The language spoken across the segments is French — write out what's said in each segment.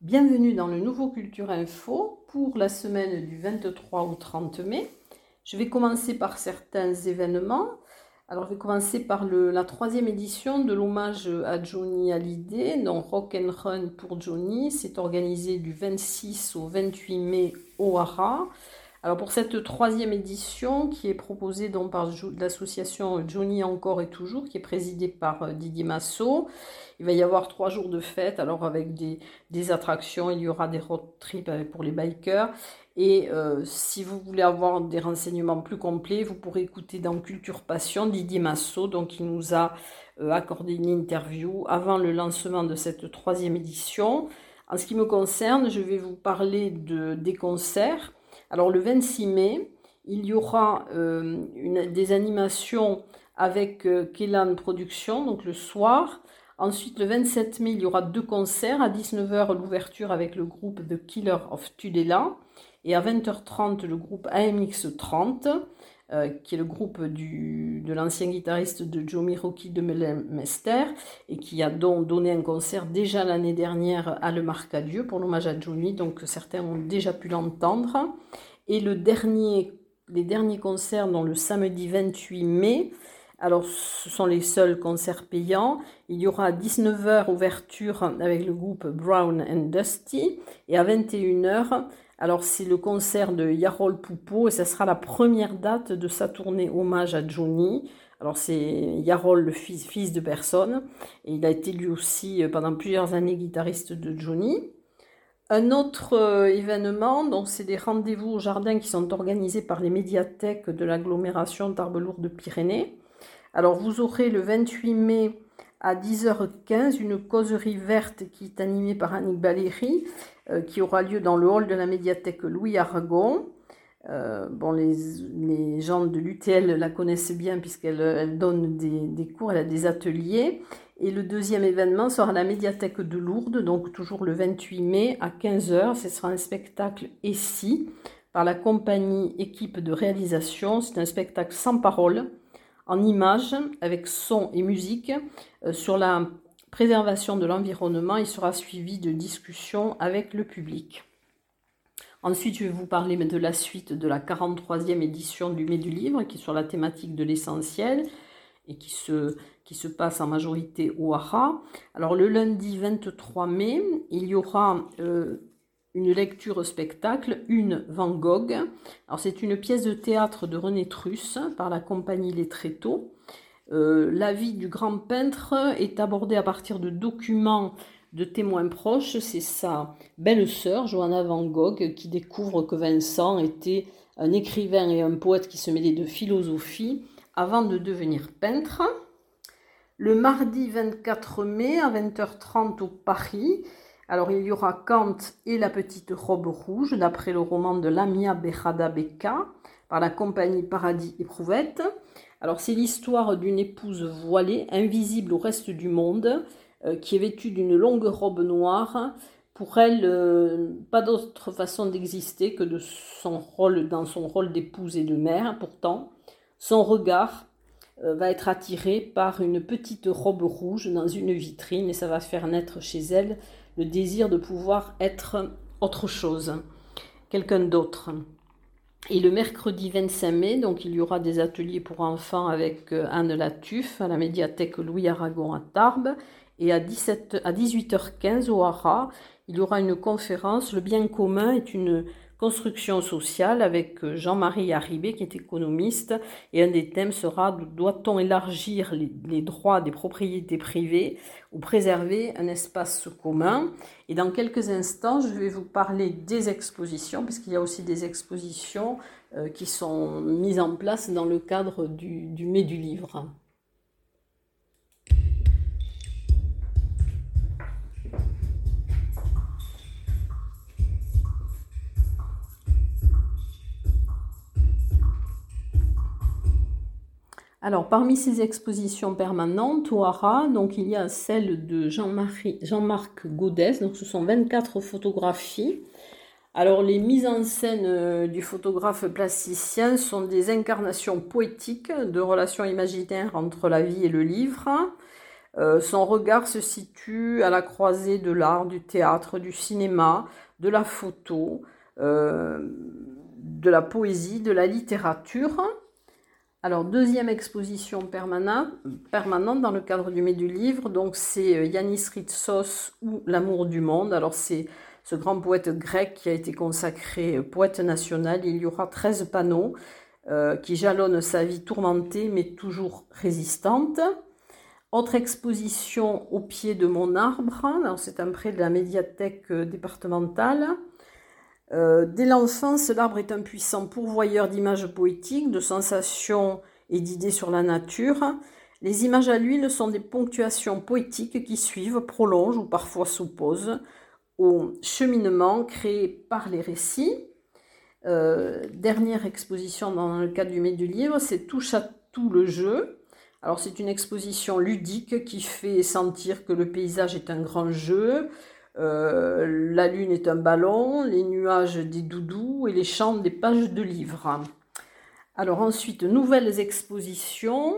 Bienvenue dans le nouveau Culture Info pour la semaine du 23 au 30 mai. Je vais commencer par certains événements. Alors, je vais commencer par la troisième édition de l'hommage à Johnny Hallyday, donc Rock and Run pour Johnny. C'est organisé du 26 au 28 mai au Hara. Alors pour cette troisième édition qui est proposée donc par l'association Johnny Encore et Toujours, qui est présidée par euh, Didier Massot, il va y avoir trois jours de fête, alors avec des, attractions, il y aura des road trips pour les bikers. Et euh, si vous voulez avoir des renseignements plus complets, vous pourrez écouter dans Culture Passion Didier Massot, donc il nous a euh, accordé une interview avant le lancement de cette troisième édition. En ce qui me concerne, je vais vous parler de, des concerts. Alors le 26 mai, il y aura euh, des animations avec euh, Kélan Productions, donc le soir. Ensuite, le 27 mai, il y aura deux concerts. À 19h, l'ouverture avec le groupe The Killer of Tudela. Et à 20h30, le groupe AMX30, euh, qui est le groupe de l'ancien guitariste de Joe Miroki de Mester, et qui a donc donné un concert déjà l'année dernière à Le Marcadieu pour l'hommage à Johnny. Donc certains ont déjà pu l'entendre. Et le dernier, les derniers concerts, dans le samedi 28 mai, alors ce sont les seuls concerts payants. Il y aura à 19h ouverture avec le groupe Brown and Dusty et à 21h, alors c'est le concert de Yarol Poupeau et ce sera la première date de sa tournée hommage à Johnny. Alors c'est Yarol, le fils, fils de personne, et il a été lui aussi euh, pendant plusieurs années guitariste de Johnny. Un autre euh, événement, donc c'est des rendez-vous au jardin qui sont organisés par les médiathèques de l'agglomération Tarbes-Lourdes-Pyrénées. Alors vous aurez le 28 mai à 10h15 une causerie verte qui est animée par Annick Valéry, euh, qui aura lieu dans le hall de la médiathèque Louis Aragon. Euh, bon, les, gens de l'UTL la connaissent bien puisqu'elle donne des, cours, elle a des ateliers. Et le deuxième événement sera la médiathèque de Lourdes, donc toujours le 28 mai à 15h. Ce sera un spectacle ESSI par la compagnie équipe de réalisation. C'est un spectacle sans parole, en images, avec son et musique, euh, sur la préservation de l'environnement. Il sera suivi de discussions avec le public. Ensuite, je vais vous parler de la suite de la 43e édition du Mai du Livre, qui est sur la thématique de l'essentiel et qui se, qui se passe en majorité au Hara. Alors le lundi 23 mai, il y aura euh, une lecture spectacle, une Van Gogh. C'est une pièce de théâtre de René Truss par la compagnie Les Tréteaux. Euh, la vie du grand peintre est abordée à partir de documents de témoins proches. C'est sa belle-sœur, Johanna Van Gogh, qui découvre que Vincent était un écrivain et un poète qui se mêlait de philosophie avant de devenir peintre. Le mardi 24 mai à 20h30 au Paris, alors il y aura Kant et la petite robe rouge, d'après le roman de Lamia Bechada Beka, par la compagnie Paradis Éprouvette. Alors c'est l'histoire d'une épouse voilée, invisible au reste du monde, euh, qui est vêtue d'une longue robe noire. Pour elle, euh, pas d'autre façon d'exister que de son rôle dans son rôle d'épouse et de mère. Pourtant, son regard euh, va être attiré par une petite robe rouge dans une vitrine et ça va faire naître chez elle le désir de pouvoir être autre chose, quelqu'un d'autre. Et le mercredi 25 mai, donc il y aura des ateliers pour enfants avec euh, Anne Latuffe à la médiathèque Louis Aragon à Tarbes. Et à, 17, à 18h15 au Hara, il y aura une conférence. Le bien commun est une construction sociale avec euh, Jean-Marie Arribé qui est économiste et un des thèmes sera doit-on élargir les, droits des propriétés privées ou préserver un espace commun? Et dans quelques instants je vais vous parler des expositions puisqu'il y a aussi des expositions euh, qui sont mises en place dans le cadre du, du mai du livre. Alors, parmi ces expositions permanentes au donc il y a celle de Jean-Marc Gaudès, donc ce sont 24 photographies. Alors les mises en scène du photographe plasticien sont des incarnations poétiques de relations imaginaires entre la vie et le livre. son regard se situe à la croisée de l'art, du théâtre, du cinéma, de la photo, de la poésie, de la littérature. Alors, deuxième exposition permanente, dans le cadre du Mai du Livre, donc c'est euh, Yanis Ritsos ou L'amour du monde. Alors, c'est ce grand poète grec qui a été consacré euh, poète national. Il y aura 13 panneaux euh, qui jalonnent sa vie tourmentée mais toujours résistante. Autre exposition au pied de mon arbre, c'est un près de la médiathèque départementale. Euh, dès l'enfance, l'arbre est un puissant pourvoyeur d'images poétiques, de sensations et d'idées sur la nature. Les images à l'huile sont des ponctuations poétiques qui suivent, prolongent ou parfois s'opposent au cheminement créé par les récits. Euh, dernière exposition dans le cadre du Mai du Livre, c'est Touche à tout le jeu. Alors c'est une exposition ludique qui fait sentir que le paysage est un grand jeu, euh, la lune est un ballon, les nuages des doudous et les chants des pages de livres. Alors ensuite, nouvelles expositions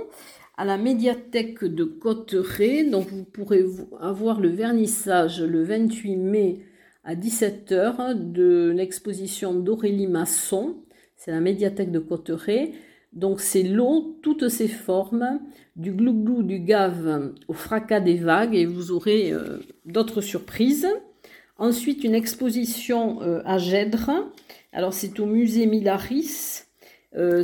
à la médiathèque de Cotteret. Donc vous pourrez avoir le vernissage le 28 mai à 17h de l'exposition d'Aurélie Masson. C'est la médiathèque de Cotteret. Donc c'est l'eau, toutes ses formes, du glouglou du gave au fracas des vagues et vous aurez euh, d'autres surprises. Ensuite, une exposition euh, à Gèdre. Alors c'est au musée Milaris. Euh,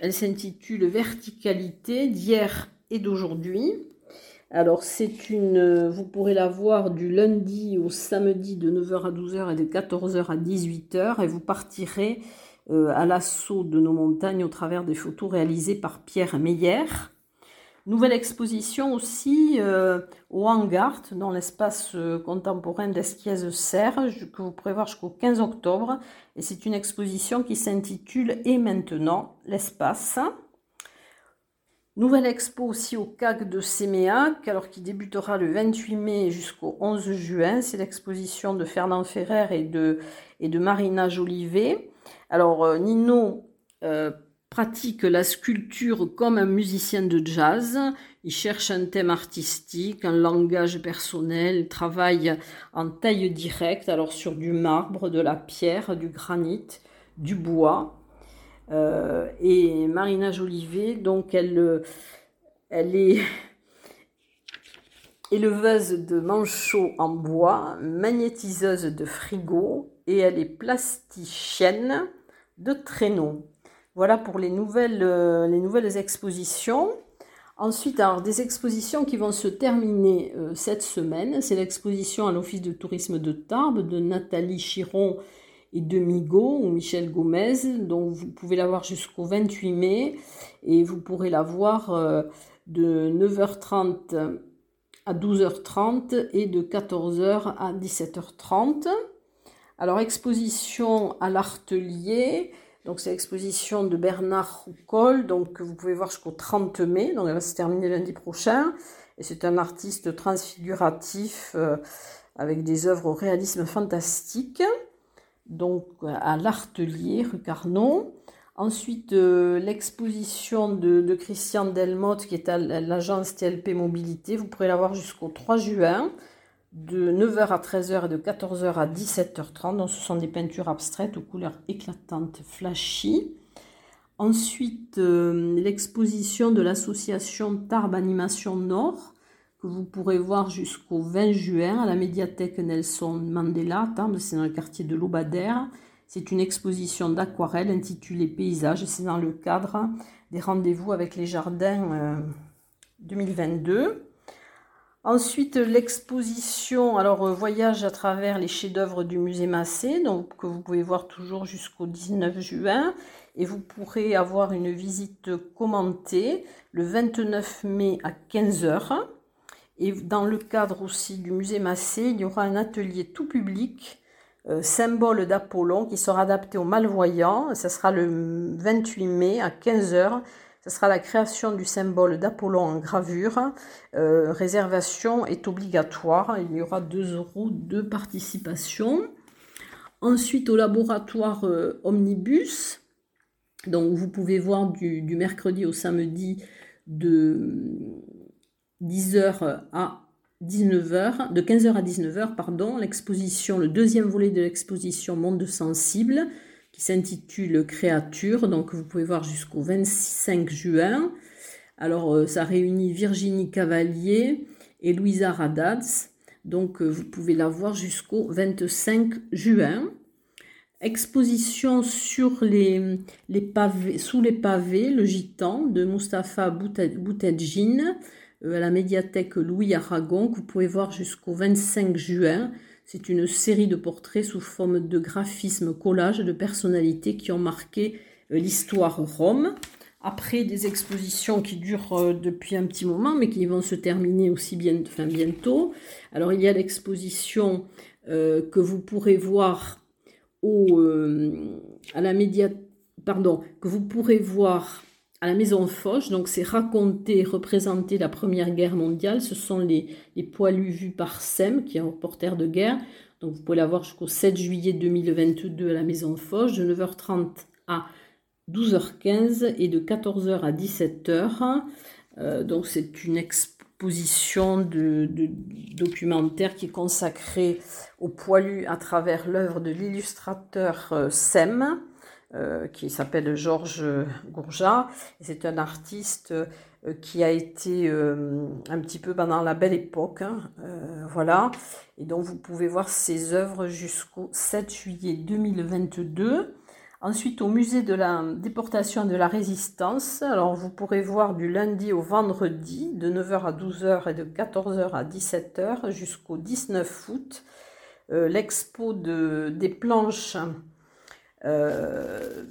elle s'intitule Verticalité d'hier et d'aujourd'hui. Alors c'est une, vous pourrez la voir du lundi au samedi de 9h à 12h et de 14h à 18h et vous partirez à l'assaut de nos montagnes au travers des photos réalisées par Pierre Meyer. Nouvelle exposition aussi euh, au Hangart, dans l'espace euh, contemporain d'Esquiez-Serre, que vous pourrez voir jusqu'au 15 octobre. Et c'est une exposition qui s'intitule Et maintenant, l'espace. Nouvelle expo aussi au CAC de Séméac, alors qui débutera le 28 mai jusqu'au 11 juin. C'est l'exposition de Fernand Ferrer et de, et de Marina Jolivet. Alors, euh, Nino euh, pratique la sculpture comme un musicien de jazz. Il cherche un thème artistique, un langage personnel, il travaille en taille directe, alors sur du marbre, de la pierre, du granit, du bois. Euh, et Marina Jolivet, donc elle, elle est éleveuse de manchots en bois, magnétiseuse de frigo et elle est plasticienne de traîneaux. Voilà pour les nouvelles, euh, les nouvelles expositions. Ensuite, alors, des expositions qui vont se terminer euh, cette semaine. C'est l'exposition à l'Office de tourisme de Tarbes de Nathalie Chiron et de Migo ou Michel Gomez. Donc, vous pouvez la voir jusqu'au 28 mai et vous pourrez la voir euh, de 9h30 à 12h30 et de 14h à 17h30. Alors, exposition à l'Artelier. Donc, c'est l'exposition de Bernard Roucol. Donc, vous pouvez voir jusqu'au 30 mai. Donc, elle va se terminer lundi prochain. Et c'est un artiste transfiguratif euh, avec des œuvres au réalisme fantastique. Donc, à l'Artelier, rue Carnot. Ensuite, euh, l'exposition de, de, Christian Delmotte, qui est à l'agence TLP Mobilité. Vous pourrez la voir jusqu'au 3 juin de 9h à 13h et de 14h à 17h30. Donc, ce sont des peintures abstraites aux couleurs éclatantes, flashy. Ensuite, euh, l'exposition de l'association Tarbes Animation Nord, que vous pourrez voir jusqu'au 20 juin à la médiathèque Nelson Mandela. Tarbes, c'est dans le quartier de l'Aubadère. C'est une exposition d'aquarelle intitulée Paysages. C'est dans le cadre des rendez-vous avec les jardins 2022. Ensuite, l'exposition, alors euh, voyage à travers les chefs-d'œuvre du musée Massé, donc que vous pouvez voir toujours jusqu'au 19 juin, et vous pourrez avoir une visite commentée le 29 mai à 15h. Et dans le cadre aussi du musée Massé, il y aura un atelier tout public, euh, symbole d'Apollon, qui sera adapté aux malvoyants. Ce sera le 28 mai à 15h ce sera la création du symbole d'Apollon en gravure. Euh, réservation est obligatoire. Il y aura 2 euros de participation. Ensuite, au laboratoire euh, Omnibus, donc vous pouvez voir du, mercredi au samedi de 10h à 19h, de 15h à 19h, pardon, l'exposition, le deuxième volet de l'exposition Monde sensible, s'intitule Créature, donc vous pouvez voir jusqu'au 25 juin. Alors, euh, ça réunit Virginie Cavalier et Louisa Radads. Donc, euh, vous pouvez la voir jusqu'au 25 juin. Exposition sur les, les, pavés, sous les pavés, le gitan de Mustapha Boutedjine euh, à la médiathèque Louis Aragon que vous pouvez voir jusqu'au 25 juin. C'est une série de portraits sous forme de graphisme collage de personnalités qui ont marqué l'histoire Rome après des expositions qui durent euh, depuis un petit moment, mais qui vont se terminer aussi bien, bientôt. Alors il y a l'exposition euh, que vous pourrez voir au, euh, à la média, pardon, que vous pourrez voir à la Maison Foch. Donc c'est raconter, représenter la Première Guerre mondiale. Ce sont les, poilus vus par SEM, qui est un reporter de guerre. Donc vous pouvez la voir jusqu'au 7 juillet 2022 à la Maison Foch, de 9h30 à 12h15 et de 14h à 17h. Euh, donc c'est une exposition de, documentaire qui est consacrée au poilu à travers l'œuvre de l'illustrateur euh, Sem, euh, qui s'appelle Georges Gourjat. C'est un artiste qui a été un petit peu pendant la belle époque. Hein, voilà. Et donc vous pouvez voir ses œuvres jusqu'au 7 juillet 2022. Ensuite, au musée de la déportation de la résistance, alors vous pourrez voir du lundi au vendredi, de 9h à 12h et de 14h à 17h jusqu'au 19 août, euh, l'expo de, des planches euh,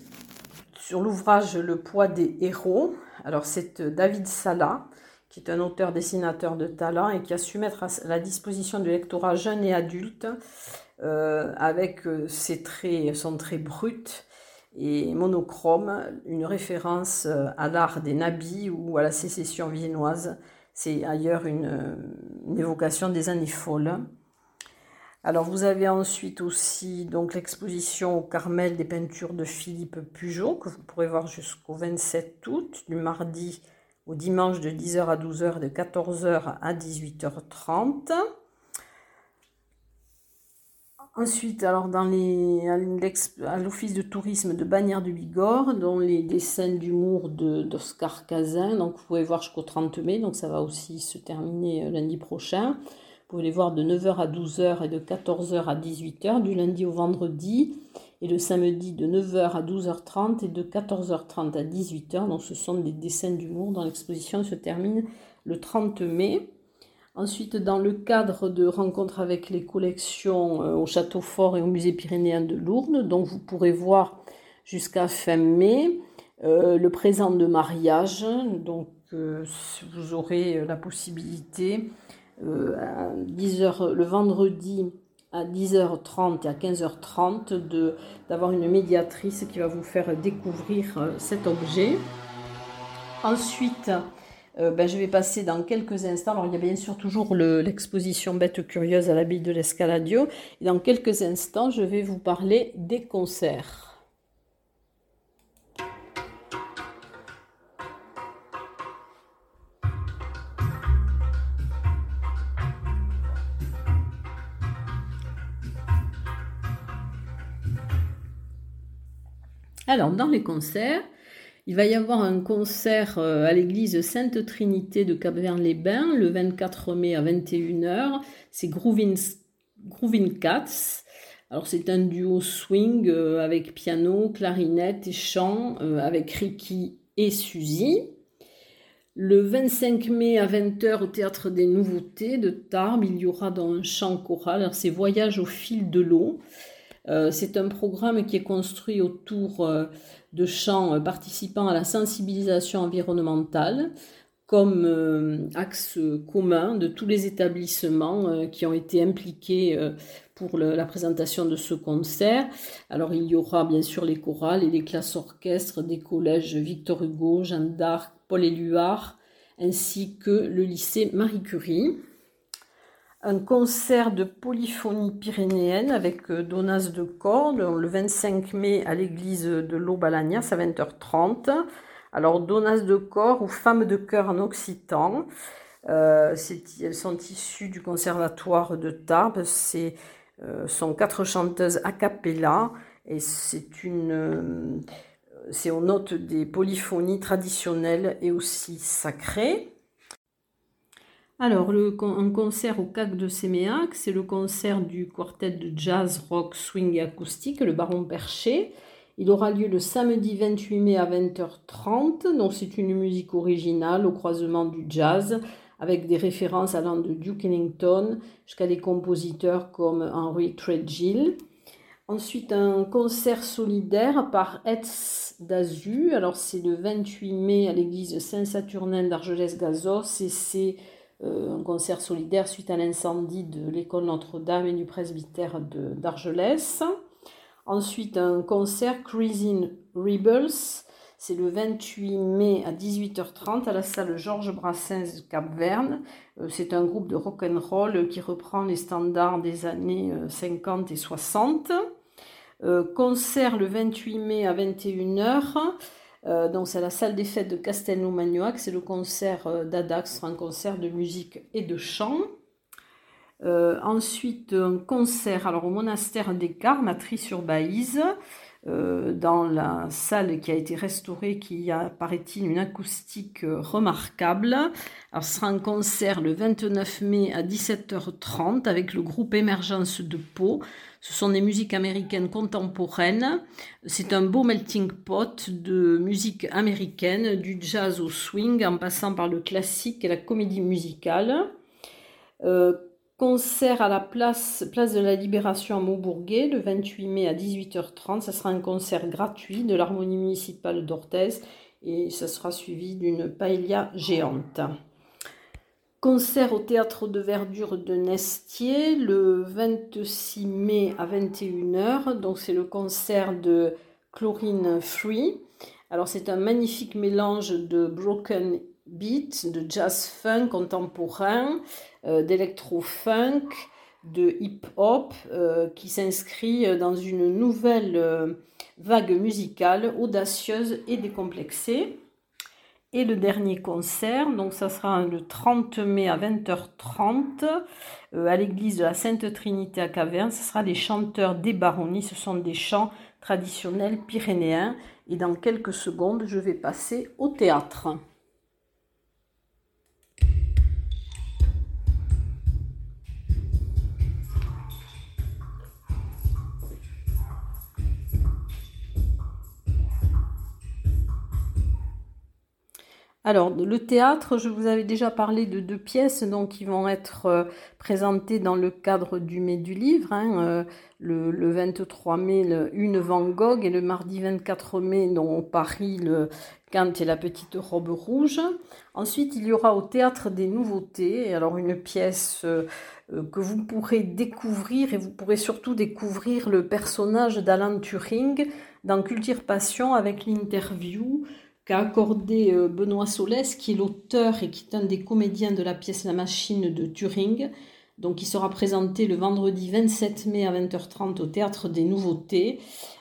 sur l'ouvrage Le poids des héros. Alors c'est David Sala, qui est un auteur-dessinateur de talent et qui a su mettre à la disposition du lectorat jeune et adulte, euh, avec ses traits, son trait brut, et monochrome, une référence euh, à l'art des nabis ou à la sécession viennoise. C'est ailleurs une, évocation des années folles. Alors vous avez ensuite aussi donc l'exposition au Carmel des peintures de Philippe Pugeot que vous pourrez voir jusqu'au 27 août, du mardi au dimanche de 10h à 12h et de 14h à 18h30. Ensuite, alors dans à l'office de tourisme de Bagnères du Bigorre, dont les dessins d'humour d'Oscar Cazin, donc vous pouvez voir jusqu'au 30 mai, donc ça va aussi se terminer euh, lundi prochain. Vous pouvez les voir de 9h à 12h et de 14h à 18h, du lundi au vendredi, et le samedi de 9h à 12h30 et de 14h30 à 18h. Donc ce sont des dessins d'humour dont l'exposition se termine le 30 mai. Ensuite, dans le cadre de rencontres avec les collections euh, au Château Fort et au Musée pyrénéen de Lourdes, donc vous pourrez voir jusqu'à fin mai euh, le présent de mariage. Donc euh, vous aurez la possibilité à 10h, le vendredi à 10h30 et à 15h30 d'avoir une médiatrice qui va vous faire découvrir cet objet. Ensuite, euh, ben, je vais passer dans quelques instants. Alors, il y a bien sûr toujours l'exposition Bête curieuse à l'habit de l'Escaladio. Et dans quelques instants, je vais vous parler des concerts. Alors, dans les concerts, il va y avoir un concert euh, à l'église Sainte Trinité de Cap-Vert-les-Bains le 24 mai à 21h. C'est Groovin, Cats. Alors c'est un duo swing euh, avec piano, clarinette et chant euh, avec Ricky et Suzy. Le 25 mai à 20h au Théâtre des Nouveautés de Tarbes, il y aura dans un chant choral, alors c'est Voyage au fil de l'eau. C'est un programme qui est construit autour de chants euh, participant à la sensibilisation environnementale comme euh, axe commun de tous les établissements euh, qui ont été impliqués pour la présentation de ce concert. Alors il y aura bien sûr les chorales et les classes orchestres des collèges Victor Hugo, Jeanne d'Arc, Paul Éluard, ainsi que le lycée Marie Curie. Un concert de polyphonie pyrénéenne avec euh, Donas de Cordes le 25 mai à l'église de l'Aubalagnas à 20h30. Alors Donas de Corps ou Femmes de cœur en occitan. Euh, elles sont issues du conservatoire de Tarbes. Ce euh, sont quatre chanteuses a cappella et c'est une c'est on note des polyphonies traditionnelles et aussi sacrées. Alors, le, un concert au CAC de Séméac, c'est le concert du quartet de jazz, rock, swing et acoustique, le Baron Perché. Il aura lieu le samedi 28 mai à 20h30. Donc, c'est une musique originale au croisement du jazz, avec des références allant de Duke Ellington jusqu'à des compositeurs comme Henry Threadgill. Ensuite, un concert solidaire par Etz d'Azu. Alors, c'est le 28 mai à l'église Saint-Saturnin d'Argelès-Gazos un concert solidaire suite à l'incendie de l'école Notre-Dame et du presbytère d'Argelès. Ensuite, un concert Cruising Rebels. C'est le 28 mai à 18h30 à la salle Georges Brassens Cap-Verne. Euh, c'est un groupe de rock and roll qui reprend les standards des années 50 euh, et 60. concert le 28 mai à 21h euh, c'est la salle des fêtes de Castelnau-Magnoac, c'est le concert euh, d'Adax, un concert de musique et de chant. Euh, ensuite, un concert alors, au monastère des Carmes à Tri-sur-Baïse, dans la salle qui a été restaurée, qui a, paraît-il, une acoustique remarquable. Alors, ce sera un concert le 29 mai à 17h30 avec le groupe Émergence de Pau. Ce sont des musiques américaines contemporaines. C'est un beau melting pot de musique américaine, du jazz au swing, en passant par le classique et la comédie musicale. Euh, concert à la place, de la Libération à Maubourguet le 28 mai à 18h30. Ce sera un concert gratuit de l'Harmonie municipale d'Orthez et ce sera suivi d'une paella géante. Concert au théâtre de verdure de Nestier le 26 mai à 21h. Donc c'est le concert de Chlorine Free. Alors c'est un magnifique mélange de broken beat, de jazz funk contemporain, euh, d'électro-funk, de hip-hop euh, qui s'inscrit dans une nouvelle euh, vague musicale audacieuse et décomplexée. Et le dernier concert, donc ça sera le 30 mai à 20h30 euh, à l'église de la Sainte Trinité à Caverne. Ce sera les chanteurs des baronnies. Ce sont des chants traditionnels pyrénéens. Et dans quelques secondes, je vais passer au théâtre. Alors, le théâtre, je vous avais déjà parlé de deux pièces donc, qui vont être euh, présentées dans le cadre du mai du livre. Hein, euh, le, 23 mai, une Van Gogh et le mardi 24 mai, dont Paris, le Kant et la petite robe rouge. Ensuite, il y aura au théâtre des nouveautés, alors une pièce euh, que vous pourrez découvrir et vous pourrez surtout découvrir le personnage d'Alan Turing dans Culture Passion avec l'interview accordé euh, Benoît Solès, qui est l'auteur et qui est un des comédiens de la pièce La Machine de Turing. Donc, il sera présenté le vendredi 27 mai à 20h30 au Théâtre des Nouveautés.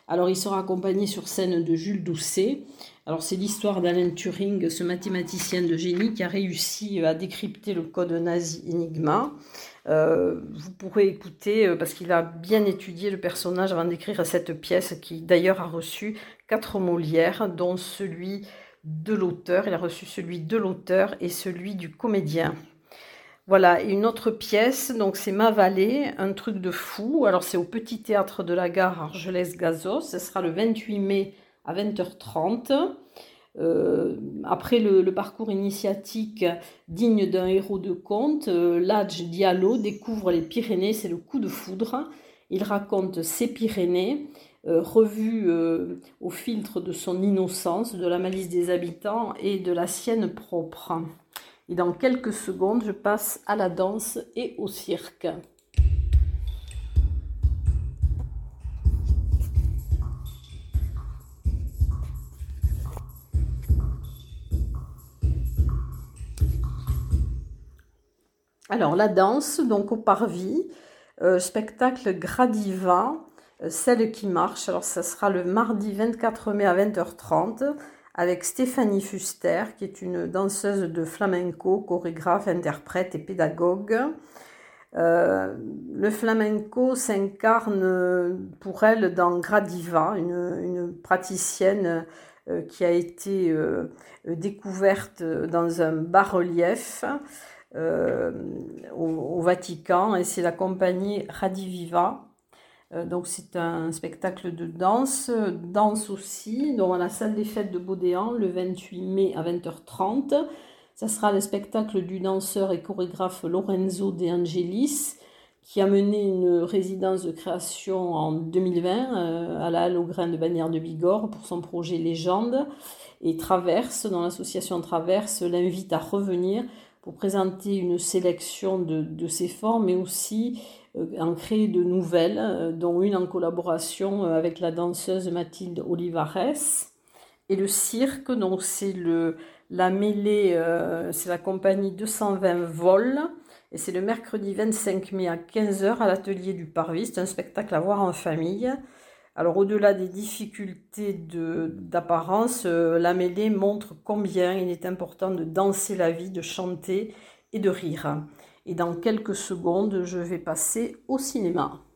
Alors, il sera accompagné sur scène de Jules Doucet. Alors, c'est l'histoire d'Alain Turing, ce mathématicien de génie qui a réussi à décrypter le code nazi Enigma. Euh, vous pourrez écouter euh, parce qu'il a bien étudié le personnage avant d'écrire cette pièce qui d'ailleurs a reçu quatre Molières, dont celui de l'auteur. Il a reçu celui de l'auteur et celui du comédien. Voilà, une autre pièce, donc c'est Ma Vallée, un truc de fou. Alors c'est au Petit Théâtre de la Gare Argelès-Gazos. Ce sera le 28 mai à 20h30. Euh, après le, parcours initiatique digne d'un héros de conte, euh, Diallo découvre les Pyrénées, c'est le coup de foudre. Il raconte ses Pyrénées, euh, revues au filtre de son innocence, de la malice des habitants et de la sienne propre. Et dans quelques secondes, je passe à la danse et au cirque. Alors la danse, donc au Parvis, euh, spectacle Gradiva, euh, celle qui marche. Alors ça sera le mardi 24 mai à 20h30 avec Stéphanie Fuster, qui est une danseuse de flamenco, chorégraphe, interprète et pédagogue. Euh, le flamenco s'incarne pour elle dans Gradiva, une, praticienne qui a été découverte dans un bas-relief euh, au, Vatican et c'est la compagnie Radiviva. Euh, donc c'est un spectacle de danse, danse aussi, dans la salle des fêtes de Baudéan le 28 mai à 20h30. Ça sera le spectacle du danseur et chorégraphe Lorenzo De Angelis qui a mené une résidence de création en 2020 euh, à la Halle au Grain de Bagnères de Bigorre pour son projet Légende. Et Traverse, dans l'association Traverse, l'invite à revenir présenter une sélection de, de ces formes, mais aussi euh, en créer de nouvelles, euh, dont une en collaboration euh, avec la danseuse Mathilde Olivares. Et le cirque, donc c'est le la mêlée, c'est la compagnie 220 vols, et c'est le mercredi 25 mai à 15h à l'atelier du Parvis. C'est un spectacle à voir en famille. Alors au-delà des difficultés d'apparence, euh, la mêlée montre combien il est important de danser la vie, de chanter et de rire. Et dans quelques secondes, je vais passer au cinéma.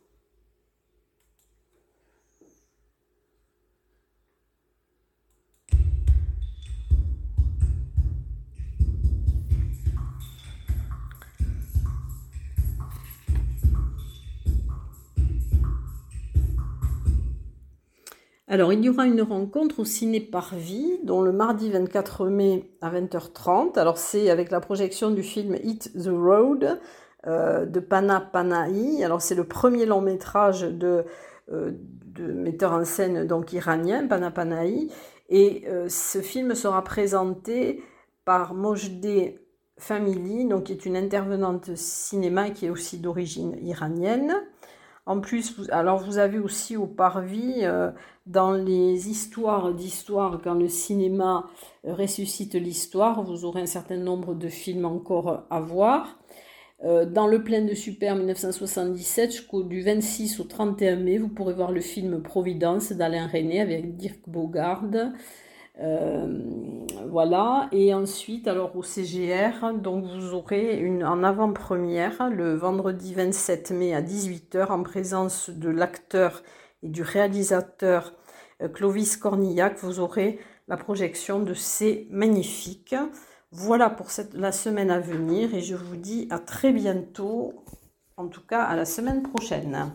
Alors, il y aura une rencontre au Ciné Parvis, dont le mardi 24 mai à 20h30. Alors, c'est avec la projection du film Hit the Road euh, de Pana Panahi. Alors, c'est le premier long métrage de, euh, metteur en scène donc iranien, Pana Panahi. Et euh, ce film sera présenté par Mojdeh Family, donc qui est une intervenante cinéma qui est aussi d'origine iranienne. En plus, vous, alors vous avez aussi au Parvis, euh, dans les histoires d'histoire, quand le cinéma euh, ressuscite l'histoire, vous aurez un certain nombre de films encore à voir. Euh, dans le plein de Super 1977, jusqu'au du 26 au 31 mai, vous pourrez voir le film Providence d'Alain René avec Dirk Bogarde. Euh, voilà, et ensuite, alors au CGR, donc vous aurez une en avant-première le vendredi 27 mai à 18h en présence de l'acteur et du réalisateur euh, Clovis Cornillac. Vous aurez la projection de ces magnifiques. Voilà pour la semaine à venir et je vous dis à très bientôt, en tout cas à la semaine prochaine.